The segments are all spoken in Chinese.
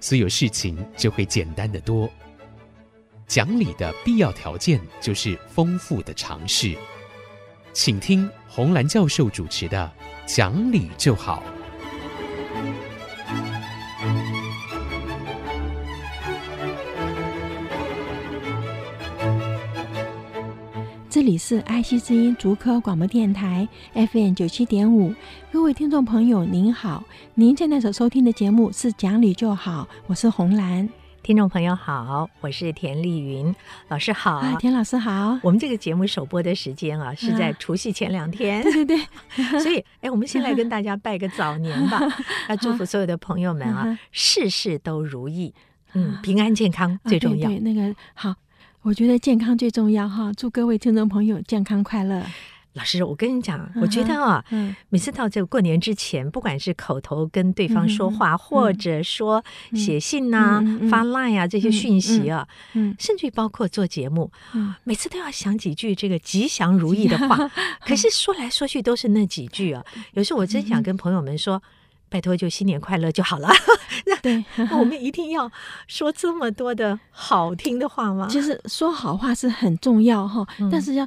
所有事情就会简单的多。讲理的必要条件就是丰富的尝试。请听红蓝教授主持的《讲理就好》。里是爱惜之音竹科广播电台 FM 九七点五，各位听众朋友您好，您现在所收听的节目是讲理就好，我是红兰。听众朋友好，我是田丽云老师好，啊，田老师好。我们这个节目首播的时间啊是在除夕前两天，对对对，所以哎，我们先来跟大家拜个早年吧，要祝福所有的朋友们啊，事事都如意，嗯，平安健康最重要。对，对，那个好。我觉得健康最重要哈，祝各位听众朋友健康快乐。老师，我跟你讲，我觉得啊，嗯、每次到这个过年之前，不管是口头跟对方说话，嗯、或者说写信呐、啊、嗯、发 line 啊这些讯息啊，甚至于包括做节目，嗯，每次都要想几句这个吉祥如意的话，嗯、可是说来说去都是那几句啊。有时候我真想跟朋友们说。拜托，就新年快乐就好了。那 对，我们一定要说这么多的好听的话吗？其实说好话是很重要哈，嗯、但是要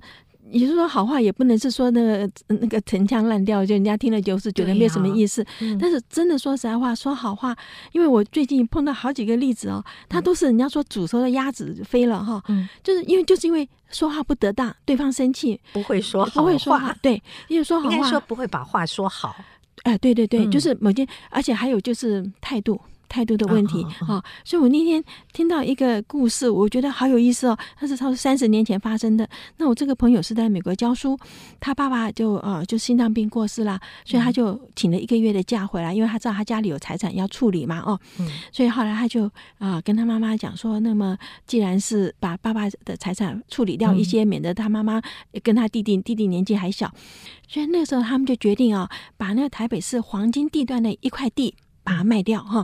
也就是说好话也不能是说那个那个陈腔滥调，就人家听了就是觉得没有什么意思。啊嗯、但是真的说实在话，说好话，因为我最近碰到好几个例子哦，他都是人家说煮熟的鸭子飞了哈，嗯，就是因为就是因为说话不得当，对方生气，不会说好话，不会说话，对，因为说好话应该说不会把话说好。哎，对对对，就是某件，而且还有就是态度。态度的问题啊，所以我那天听到一个故事，我觉得好有意思哦。他是超三十年前发生的。那我这个朋友是在美国教书，他爸爸就呃就心脏病过世了，所以他就请了一个月的假回来，因为他知道他家里有财产要处理嘛，哦，所以后来他就啊、呃、跟他妈妈讲说，那么既然是把爸爸的财产处理掉一些，免得他妈妈跟他弟弟弟弟年纪还小，所以那时候他们就决定啊，把那个台北市黄金地段的一块地。把它卖掉哈，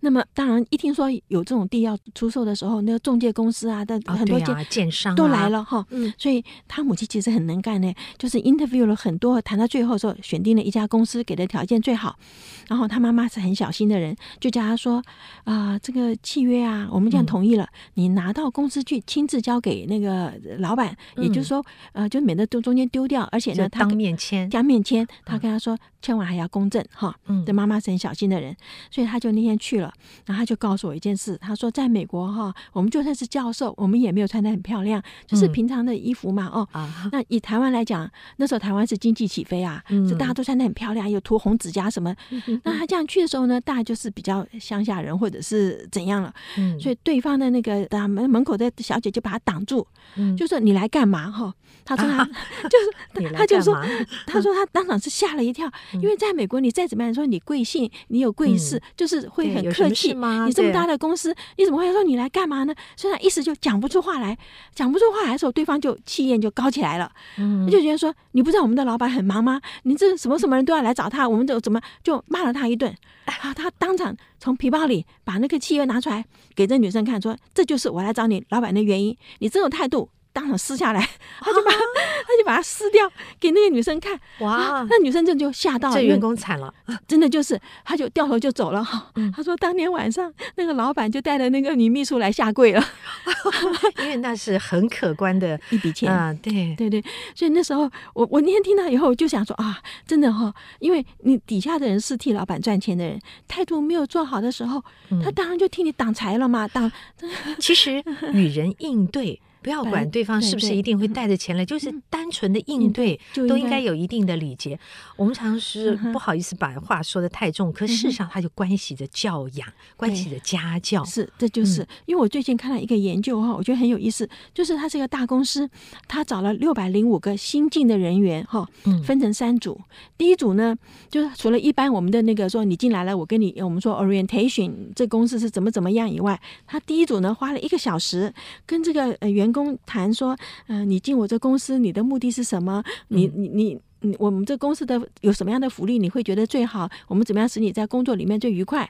那么当然一听说有这种地要出售的时候，那个中介公司啊的很多建商都来了哈，嗯，所以他母亲其实很能干呢，就是 interview 了很多，谈到最后说选定了一家公司给的条件最好，然后他妈妈是很小心的人，就叫他说啊，这个契约啊，我们这样同意了，你拿到公司去亲自交给那个老板，也就是说呃，就免得中中间丢掉，而且呢，他当面签，当面签，他跟他说签完还要公证哈，嗯，这妈妈是很小心的。人，所以他就那天去了，然后他就告诉我一件事，他说在美国哈，我们就算是教授，我们也没有穿的很漂亮，就是平常的衣服嘛。哦，那以台湾来讲，那时候台湾是经济起飞啊，就大家都穿的很漂亮，有涂红指甲什么。那他这样去的时候呢，大家就是比较乡下人或者是怎样了。所以对方的那个大门门口的小姐就把他挡住，就说你来干嘛？哈，他说他就是，他就说，他说他当场是吓了一跳，因为在美国你再怎么样说你贵姓，你有。有贵事，就是会很客气。你这么大的公司，你怎么会说你来干嘛呢？所以他一时就讲不出话来，讲不出话来的时候，对方就气焰就高起来了。嗯，就觉得说你不知道我们的老板很忙吗？你这什么什么人都要来找他，我们就怎么就骂了他一顿。啊，他当场从皮包里把那个契约拿出来给这女生看，说这就是我来找你老板的原因。你这种态度。当场撕下来，他就把 他就把它撕掉给那个女生看。哇，那女生这就吓到了，这员工惨了，真的就是，他就掉头就走了。哈，他说当天晚上那个老板就带着那个女秘书来下跪了，因为那是很可观的 一笔钱啊。对对对，所以那时候我我那天听到以后我就想说啊，真的哈，因为你底下的人是替老板赚钱的人，态度没有做好的时候，他当然就替你挡财了嘛。挡，其实与人应对。不要管对方是不是一定会带着钱来，就是单纯的应对，都应该有一定的礼节。我们常是不好意思把话说的太重，可事实上它就关系着教养，关系着家教。是，这就是。因为我最近看了一个研究哈，我觉得很有意思，就是它是一个大公司，他找了六百零五个新进的人员哈，分成三组。第一组呢，就是除了一般我们的那个说你进来了，我跟你我们说 orientation 这公司是怎么怎么样以外，他第一组呢花了一个小时跟这个呃员工。公谈说，嗯、呃，你进我这公司，你的目的是什么？你你你你，我们这公司的有什么样的福利，你会觉得最好？我们怎么样使你在工作里面最愉快？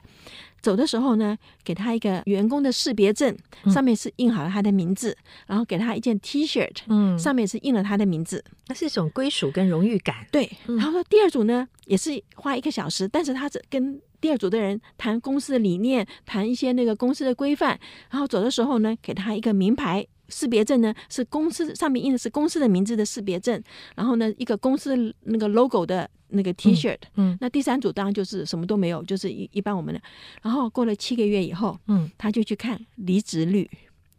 走的时候呢，给他一个员工的识别证，上面是印好了他的名字，嗯、然后给他一件 T-shirt，嗯，上面是印了他的名字，那是一种归属跟荣誉感。对，然后说第二组呢，也是花一个小时，但是他是跟。第二组的人谈公司的理念，谈一些那个公司的规范，然后走的时候呢，给他一个名牌识别证呢，是公司上面印的是公司的名字的识别证，然后呢，一个公司那个 logo 的那个 T-shirt。嗯，那第三组当然就是什么都没有，就是一一般我们的。然后过了七个月以后，嗯，他就去看离职率，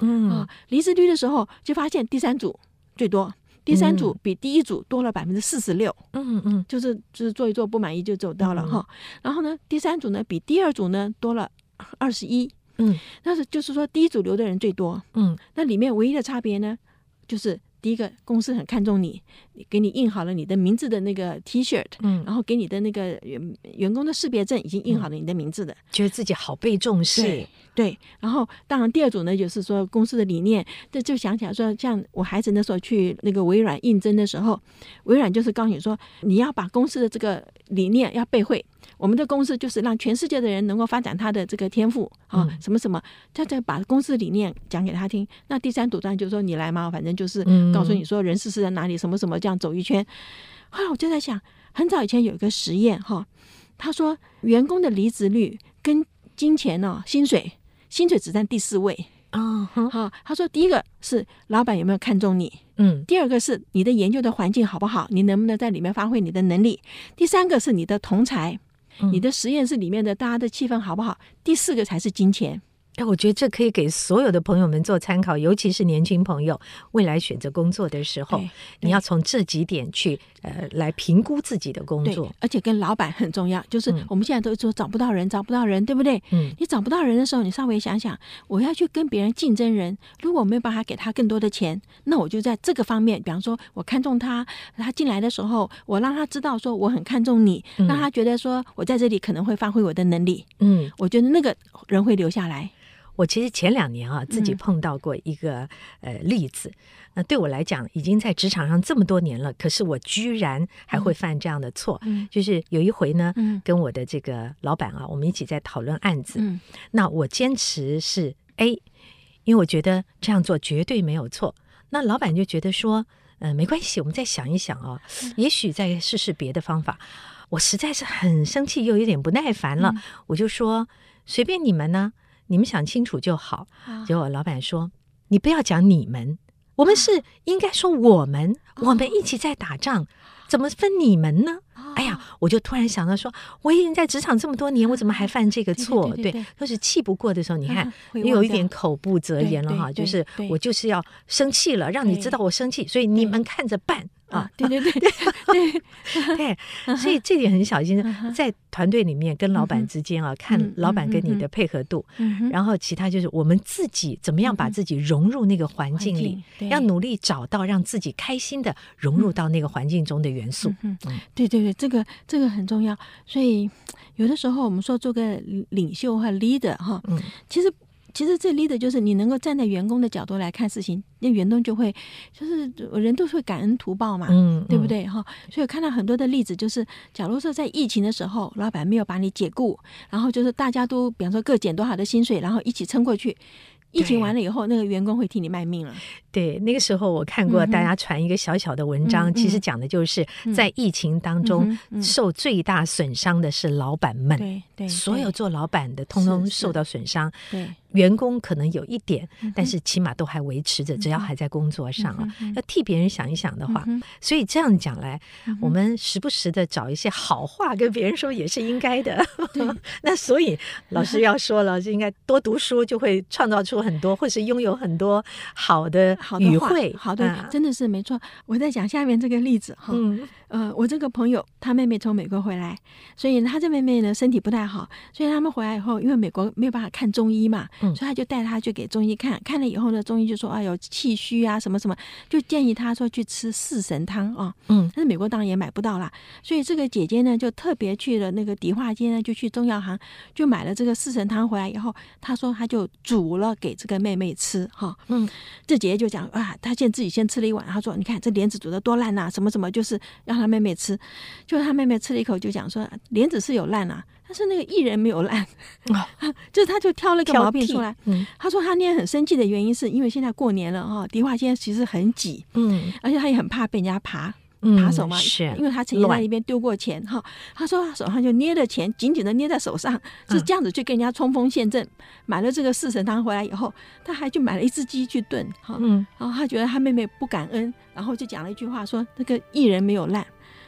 嗯啊，离职率的时候就发现第三组最多。第三组比第一组多了百分之四十六，嗯嗯，就是就是做一做不满意就走掉了哈。然后呢，第三组呢比第二组呢多了二十一，嗯，但是就是说第一组留的人最多，嗯，那里面唯一的差别呢，就是。第一个公司很看重你，给你印好了你的名字的那个 T-shirt，嗯，然后给你的那个员员工的识别证已经印好了你的名字的，觉得自己好被重视。对，对，然后当然第二种呢，就是说公司的理念，这就想起来说，像我孩子那时候去那个微软应征的时候，微软就是告诉你说，你要把公司的这个理念要背会。我们的公司就是让全世界的人能够发展他的这个天赋啊，什么什么，他再把公司理念讲给他听。那第三组当然就是说你来嘛，反正就是告诉你说人事是在哪里，什么什么这样走一圈。后来我就在想，很早以前有一个实验哈，他说员工的离职率跟金钱呢，薪水，薪水只占第四位啊。好，他说第一个是老板有没有看中你，嗯，第二个是你的研究的环境好不好，你能不能在里面发挥你的能力，第三个是你的同侪。你的实验室里面的大家的气氛好不好？第四个才是金钱。哎，我觉得这可以给所有的朋友们做参考，尤其是年轻朋友未来选择工作的时候，你要从这几点去呃来评估自己的工作，而且跟老板很重要。就是我们现在都说找不到人，找不到人，对不对？嗯，你找不到人的时候，你稍微想想，我要去跟别人竞争人，如果我没有办法给他更多的钱，那我就在这个方面，比方说我看中他，他进来的时候，我让他知道说我很看重你，让他觉得说我在这里可能会发挥我的能力。嗯，我觉得那个人会留下来。我其实前两年啊，自己碰到过一个、嗯、呃例子，那对我来讲，已经在职场上这么多年了，可是我居然还会犯这样的错。嗯、就是有一回呢，嗯、跟我的这个老板啊，我们一起在讨论案子。嗯、那我坚持是 A，因为我觉得这样做绝对没有错。那老板就觉得说，嗯、呃，没关系，我们再想一想啊，也许再试试别的方法。我实在是很生气，又有点不耐烦了，嗯、我就说随便你们呢。你们想清楚就好。结果老板说：“你不要讲你们，我们是应该说我们，我们一起在打仗，怎么分你们呢？”哎呀，我就突然想到说，我已经在职场这么多年，我怎么还犯这个错？对，都是气不过的时候，你看，你有一点口不择言了哈，就是我就是要生气了，让你知道我生气，所以你们看着办。啊，对对对对对。对，所以这点很小心，在团队里面跟老板之间啊，看老板跟你的配合度，然后其他就是我们自己怎么样把自己融入那个环境里，要努力找到让自己开心的融入到那个环境中的元素。嗯，对对对，这个这个很重要。所以有的时候我们说做个领袖和 leader 哈，嗯，其实。其实这 leader 就是你能够站在员工的角度来看事情，那员工就会就是人都会感恩图报嘛，嗯，对不对哈？所以看到很多的例子，就是假如说在疫情的时候，老板没有把你解雇，然后就是大家都比方说各减多少的薪水，然后一起撑过去。疫情完了以后，那个员工会替你卖命了。对，那个时候我看过大家传一个小小的文章，其实讲的就是在疫情当中受最大损伤的是老板们。对对，所有做老板的通通受到损伤。对，员工可能有一点，但是起码都还维持着，只要还在工作上啊，要替别人想一想的话，所以这样讲来，我们时不时的找一些好话跟别人说也是应该的。那所以老师要说了，就应该多读书，就会创造出很多，或是拥有很多好的语汇。好的，真的是没错。我在讲下面这个例子哈，呃，我这个朋友他妹妹从美国回来，所以他这妹妹呢身体不太好，所以他们回来以后，因为美国没有办法看中医嘛。所以他就带他去给中医看，看了以后呢，中医就说：“哎呦，气虚啊，什么什么，就建议他说去吃四神汤啊。”嗯，但是美国当然也买不到啦。所以这个姐姐呢，就特别去了那个迪化街呢，就去中药行，就买了这个四神汤回来以后，她说她就煮了给这个妹妹吃哈。嗯，这姐姐就讲啊，她现在自己先吃了一碗，她说：“你看这莲子煮的多烂呐，什么什么，就是让她妹妹吃。”就她妹妹吃了一口，就讲说：“莲子是有烂啊。”但是那个艺人没有烂，哦、就是他就挑了个毛病出来。嗯、他说他那天很生气的原因是因为现在过年了哈，迪化街其实很挤，嗯，而且他也很怕被人家爬扒手嘛，是，因为他曾经在那边丢过钱哈。他说他手上就捏着钱，紧紧的捏在手上，嗯、是这样子去跟人家冲锋陷阵。买了这个四神汤回来以后，他还去买了一只鸡去炖哈，嗯，然后他觉得他妹妹不感恩，然后就讲了一句话说那个艺人没有烂。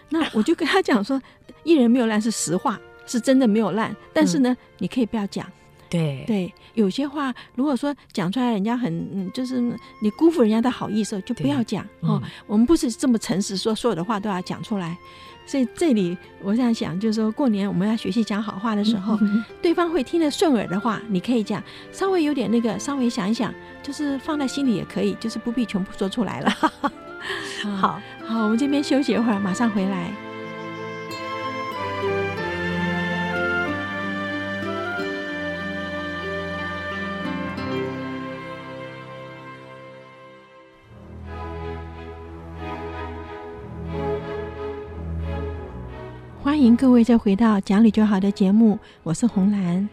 那我就跟他讲说，艺人没有烂是实话。是真的没有烂，但是呢，嗯、你可以不要讲。对对，有些话如果说讲出来，人家很嗯，就是你辜负人家的好意思，就不要讲哦。嗯、我们不是这么诚实，说所有的话都要讲出来。所以这里我这样想，就是说过年我们要学习讲好话的时候，嗯、对方会听得顺耳的话，你可以讲；稍微有点那个，稍微想一想，就是放在心里也可以，就是不必全部说出来了。好好，我们这边休息一会儿，马上回来。欢迎各位再回到讲理就好的节目，我是红兰。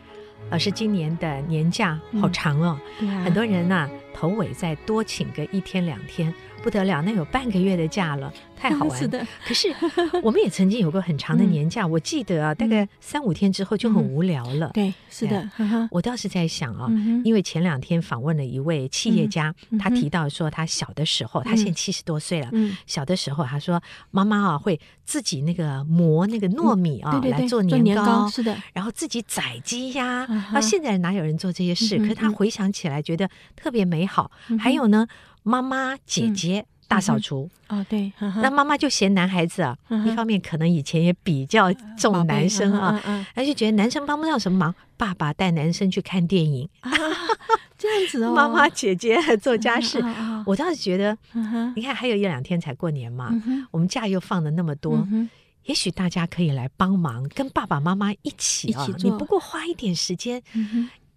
老师。今年的年假好长哦，嗯啊、很多人呐、啊、头尾再多请个一天两天。不得了，那有半个月的假了，太好玩。是的，可是我们也曾经有过很长的年假，我记得啊，大概三五天之后就很无聊了。对，是的。我倒是在想啊，因为前两天访问了一位企业家，他提到说他小的时候，他现在七十多岁了，小的时候他说妈妈啊会自己那个磨那个糯米啊来做年糕，是的，然后自己宰鸡呀。啊，现在哪有人做这些事？可是他回想起来觉得特别美好。还有呢。妈妈、姐姐大扫除。哦，对，那妈妈就嫌男孩子啊，一方面可能以前也比较重男生啊，而且觉得男生帮不上什么忙，爸爸带男生去看电影，这样子哦。妈妈、姐姐做家事，我倒是觉得，你看还有一两天才过年嘛，我们假又放了那么多，也许大家可以来帮忙，跟爸爸妈妈一起啊，你不过花一点时间。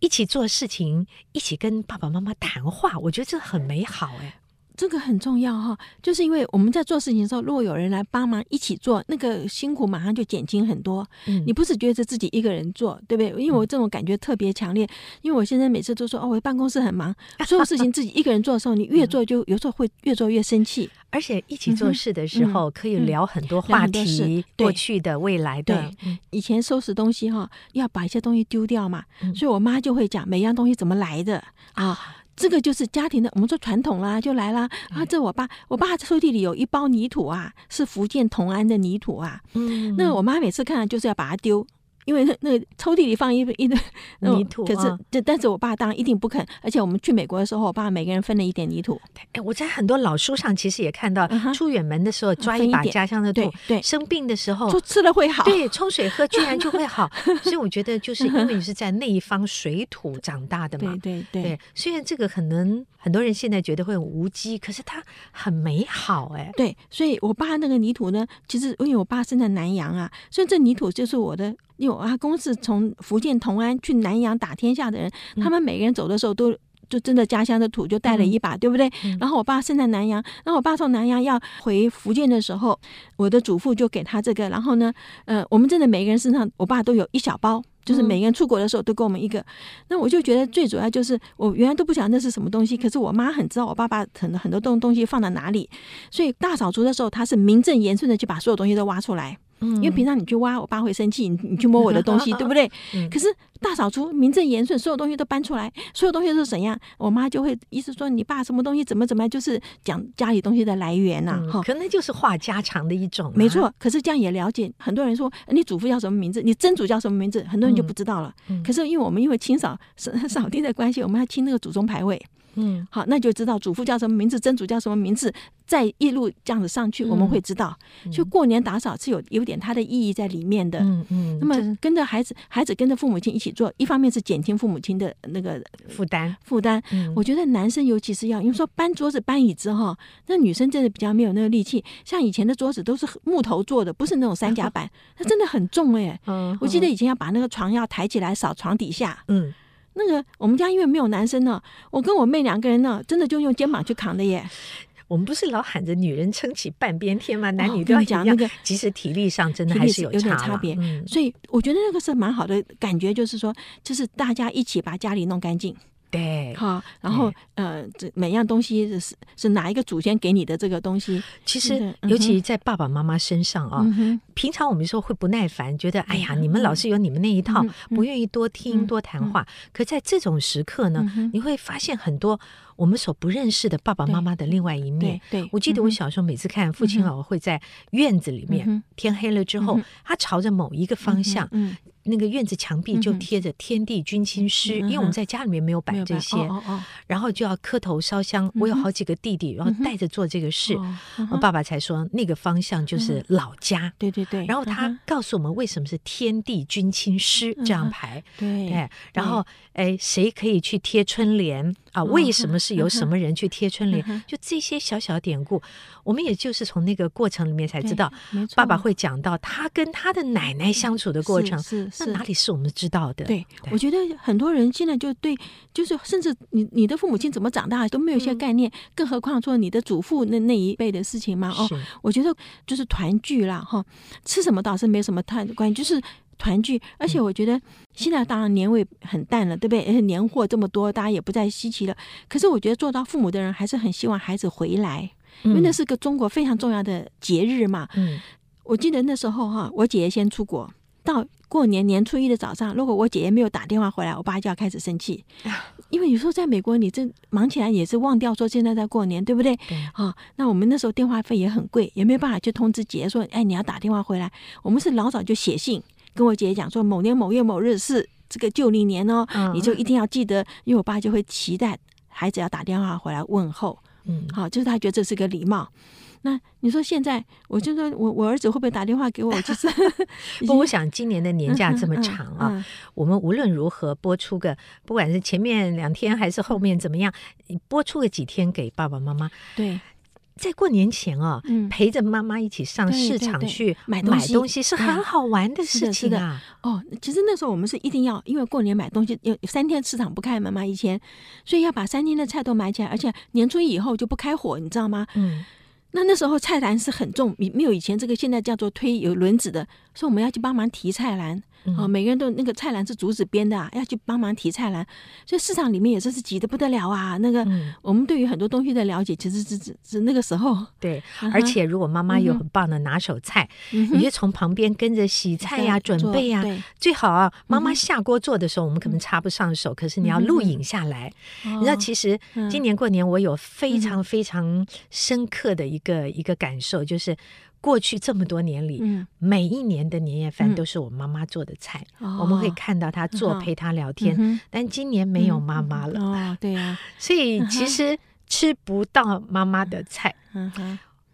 一起做事情，一起跟爸爸妈妈谈话，我觉得这很美好哎。这个很重要哈，就是因为我们在做事情的时候，如果有人来帮忙一起做，那个辛苦马上就减轻很多。嗯，你不是觉得自己一个人做，对不对？因为我这种感觉特别强烈，因为我现在每次都说哦，我办公室很忙，所有事情自己一个人做的时候，你越做就有时候会越做越生气。而且一起做事的时候，可以聊很多话题，过去的、未来的。以前收拾东西哈，要把一些东西丢掉嘛，所以我妈就会讲每样东西怎么来的啊。这个就是家庭的，我们说传统啦，就来啦。啊，这我爸，我爸抽屉里有一包泥土啊，是福建同安的泥土啊。嗯，那我妈每次看了就是要把它丢。因为那那个抽屉里放一一堆泥土，可是这但是我爸当然一定不肯，而且我们去美国的时候，我爸每个人分了一点泥土。哎，我在很多老书上其实也看到，出远门的时候抓一把家乡的土，对，生病的时候就吃了会好，对，冲水喝居然就会好。所以我觉得就是因为你是在那一方水土长大的嘛，对对对。虽然这个可能很多人现在觉得会很无稽，可是它很美好哎。对，所以我爸那个泥土呢，其实因为我爸生在南洋啊，所以这泥土就是我的。因为我阿公是从福建同安去南洋打天下的人，他们每个人走的时候都就真的家乡的土就带了一把，对不对？然后我爸生在南洋，然后我爸从南洋要回福建的时候，我的祖父就给他这个。然后呢，呃，我们真的每个人身上，我爸都有一小包，就是每个人出国的时候都给我们一个。那我就觉得最主要就是我原来都不晓得那是什么东西，可是我妈很知道我爸爸很很多东东西放到哪里，所以大扫除的时候他是名正言顺的就把所有东西都挖出来。嗯，因为平常你去挖，我爸会生气，你你去摸我的东西，对不对？嗯、可是大扫除名正言顺，所有东西都搬出来，所有东西都是怎样？我妈就会意思说，你爸什么东西怎么怎么样，就是讲家里东西的来源呐、啊，哈、嗯，可能就是话家常的一种、啊，没错。可是这样也了解，很多人说你祖父叫什么名字，你曾祖叫什么名字，很多人就不知道了。可是因为我们因为清扫扫扫地的关系，我们要清那个祖宗牌位。嗯，好，那就知道祖父叫什么名字，曾祖叫什么名字，再一路这样子上去，我们会知道。嗯、就过年打扫是有有点它的意义在里面的。嗯嗯。嗯，那么跟着孩子，孩子跟着父母亲一起做，一方面是减轻父母亲的那个负担负担。嗯、我觉得男生尤其是要，因为说搬桌子搬椅子哈，那女生真的比较没有那个力气。像以前的桌子都是木头做的，不是那种三 甲板，它真的很重哎、欸。嗯。我记得以前要把那个床要抬起来扫床底下。嗯。那个我们家因为没有男生呢，我跟我妹两个人呢，真的就用肩膀去扛的耶。我们不是老喊着女人撑起半边天吗？男女都要讲那个，其实体力上真的还是有有点差别。嗯，所以我觉得那个是蛮好的感觉，就是说，就是大家一起把家里弄干净。对，好，然后呃，这每样东西是是哪一个祖先给你的这个东西？其实，尤其在爸爸妈妈身上啊，平常我们说会不耐烦，觉得哎呀，你们老是有你们那一套，不愿意多听多谈话。可在这种时刻呢，你会发现很多我们所不认识的爸爸妈妈的另外一面。对，我记得我小时候每次看父亲老会在院子里面，天黑了之后，他朝着某一个方向。那个院子墙壁就贴着“天地君亲师”，因为我们在家里面没有摆这些，然后就要磕头烧香。我有好几个弟弟，然后带着做这个事，我爸爸才说那个方向就是老家。对对对。然后他告诉我们为什么是“天地君亲师”这样排。对。然后哎，谁可以去贴春联啊？为什么是由什么人去贴春联？就这些小小典故，我们也就是从那个过程里面才知道，爸爸会讲到他跟他的奶奶相处的过程。是。那哪里是我们知道的？对，我觉得很多人现在就对，就是甚至你你的父母亲怎么长大都没有一些概念，更何况说你的祖父那那一辈的事情嘛。哦，我觉得就是团聚啦，哈，吃什么倒是没什么太关系，就是团聚。而且我觉得现在当然年味很淡了，对不对？而且年货这么多，大家也不再稀奇了。可是我觉得做到父母的人还是很希望孩子回来，因为那是个中国非常重要的节日嘛。嗯，我记得那时候哈，我姐姐先出国。到过年年初一的早上，如果我姐姐没有打电话回来，我爸就要开始生气，因为有时候在美国，你这忙起来也是忘掉说现在在过年，对不对？对。啊，那我们那时候电话费也很贵，也没有办法去通知姐姐说，哎，你要打电话回来。我们是老早就写信跟我姐姐讲说，某年某月某日是这个旧历年哦，你就一定要记得，因为我爸就会期待孩子要打电话回来问候，嗯，好，就是他觉得这是个礼貌。那你说现在，我就说我我儿子会不会打电话给我？就是 不，我想今年的年假这么长啊，嗯嗯嗯、我们无论如何播出个，不管是前面两天还是后面怎么样，播出个几天给爸爸妈妈。对，在过年前啊，嗯、陪着妈妈一起上市场去买东西，东西是很好玩的事情啊。哦，其实那时候我们是一定要，因为过年买东西有三天市场不开门嘛，以前，所以要把三天的菜都买起来，而且年初一以后就不开火，你知道吗？嗯。那那时候菜篮是很重，没没有以前这个现在叫做推有轮子的，所以我们要去帮忙提菜篮。啊，每个人都那个菜篮是竹子编的啊，要去帮忙提菜篮，所以市场里面也真是挤得不得了啊。那个，我们对于很多东西的了解，其实是是是那个时候。对，而且如果妈妈有很棒的拿手菜，你就从旁边跟着洗菜呀、准备呀。最好啊，妈妈下锅做的时候，我们可能插不上手，可是你要录影下来。你知道，其实今年过年我有非常非常深刻的一个一个感受，就是。过去这么多年里，嗯、每一年的年夜饭都是我妈妈做的菜，嗯、我们会看到她做，陪她聊天。嗯、但今年没有妈妈了，哦，对呀、啊，所以其实吃不到妈妈的菜。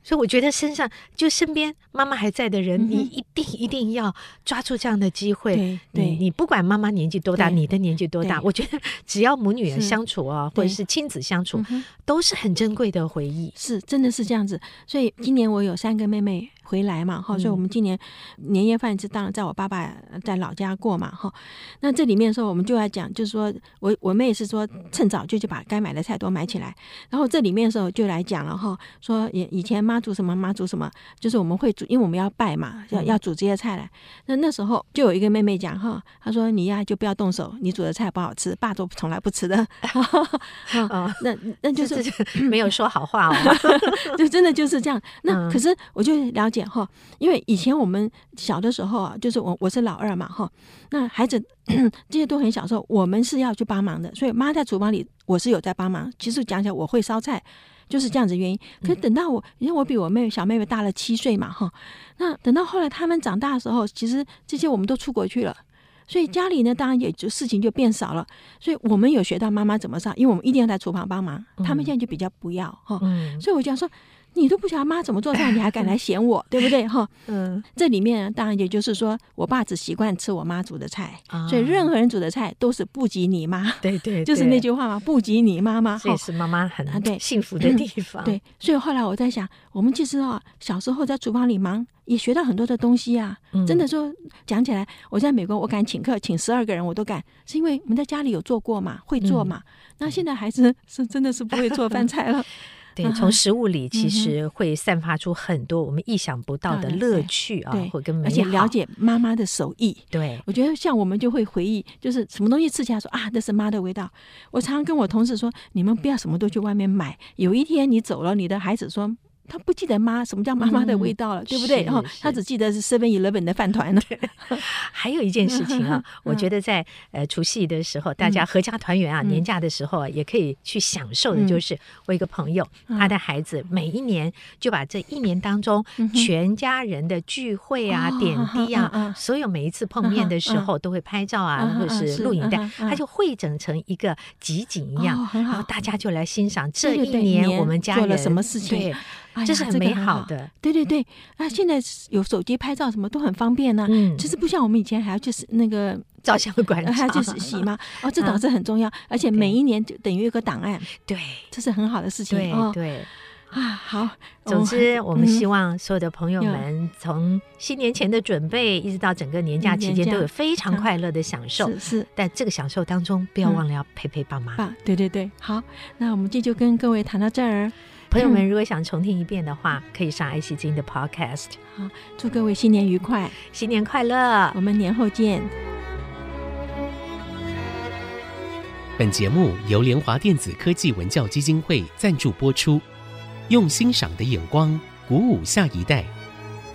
所以我觉得身上就身边妈妈还在的人，你一定一定要抓住这样的机会。对，你不管妈妈年纪多大，你的年纪多大，我觉得只要母女相处啊，或者是亲子相处，都是很珍贵的回忆。是，真的是这样子。所以今年我有三个妹妹回来嘛，哈，所以我们今年年夜饭是当然在我爸爸在老家过嘛，哈。那这里面的时候，我们就要讲，就是说我我妹是说趁早就去把该买的菜都买起来。然后这里面的时候就来讲了哈，说以以前妈。妈煮什么，妈煮什么，就是我们会煮，因为我们要拜嘛，要要煮这些菜来。那那时候就有一个妹妹讲哈，她说你呀就不要动手，你煮的菜不好吃，爸都从来不吃的。哦，那那就是 没有说好话哦，就真的就是这样。那可是我就了解哈，因为以前我们小的时候啊，就是我我是老二嘛哈，那孩子 这些都很小的时候，我们是要去帮忙的，所以妈在厨房里，我是有在帮忙。其实讲起来，我会烧菜。就是这样子原因，可是等到我，因为我比我妹妹小妹妹大了七岁嘛，哈，那等到后来他们长大的时候，其实这些我们都出国去了，所以家里呢，当然也就事情就变少了，所以我们有学到妈妈怎么上，因为我们一定要在厨房帮忙，他们现在就比较不要哈，所以我讲说。你都不晓得妈怎么做菜，你还敢来嫌我，对不对？哈，嗯，这里面当然也就是说，我爸只习惯吃我妈煮的菜，所以任何人煮的菜都是不及你妈。对 对，就是那句话嘛，不及你妈妈。这是妈妈很对幸福的地方。对，所以后来我在想，我们其实啊，小时候在厨房里忙，也学到很多的东西啊。真的说讲起来，我在美国，我敢请客，请十二个人我都敢，是因为我们在家里有做过嘛，会做嘛。那现在孩子是真的是不会做饭菜了。对，从食物里其实会散发出很多我们意想不到的乐趣啊，或跟而且了解妈妈的手艺。对，我觉得像我们就会回忆，就是什么东西吃起来说啊，那是妈的味道。我常常跟我同事说，你们不要什么都去外面买，有一天你走了，你的孩子说。他不记得妈什么叫妈妈的味道了，嗯、对不对？然后他只记得是 Seven Eleven 的饭团了。还有一件事情啊，我觉得在呃除夕的时候，大家合家团圆啊，嗯、年假的时候啊，也可以去享受的，就是我一个朋友，嗯、他的孩子每一年就把这一年当中全家人的聚会啊、嗯、点滴啊，嗯、所有每一次碰面的时候都会拍照啊，嗯、或者是录影带，嗯、他就汇整成一个集锦一样，哦、然后大家就来欣赏这一年我们家人做了什么事情。这是很美好的，对对对。啊，现在有手机拍照，什么都很方便呢。嗯，其实不像我们以前还要去那个照相馆，还要去洗嘛。哦，这倒是很重要，而且每一年就等于一个档案。对，这是很好的事情。对对啊，好。总之，我们希望所有的朋友们，从新年前的准备，一直到整个年假期间，都有非常快乐的享受。是是，但这个享受当中，不要忘了要陪陪爸妈。对对对，好。那我们今天就跟各位谈到这儿。朋友们，如果想重听一遍的话，可以上爱惜金的 Podcast。好，祝各位新年愉快，新年快乐，我们年后见。本节目由联华电子科技文教基金会赞助播出，用欣赏的眼光鼓舞下一代。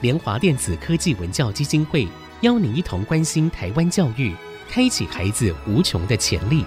联华电子科技文教基金会邀您一同关心台湾教育，开启孩子无穷的潜力。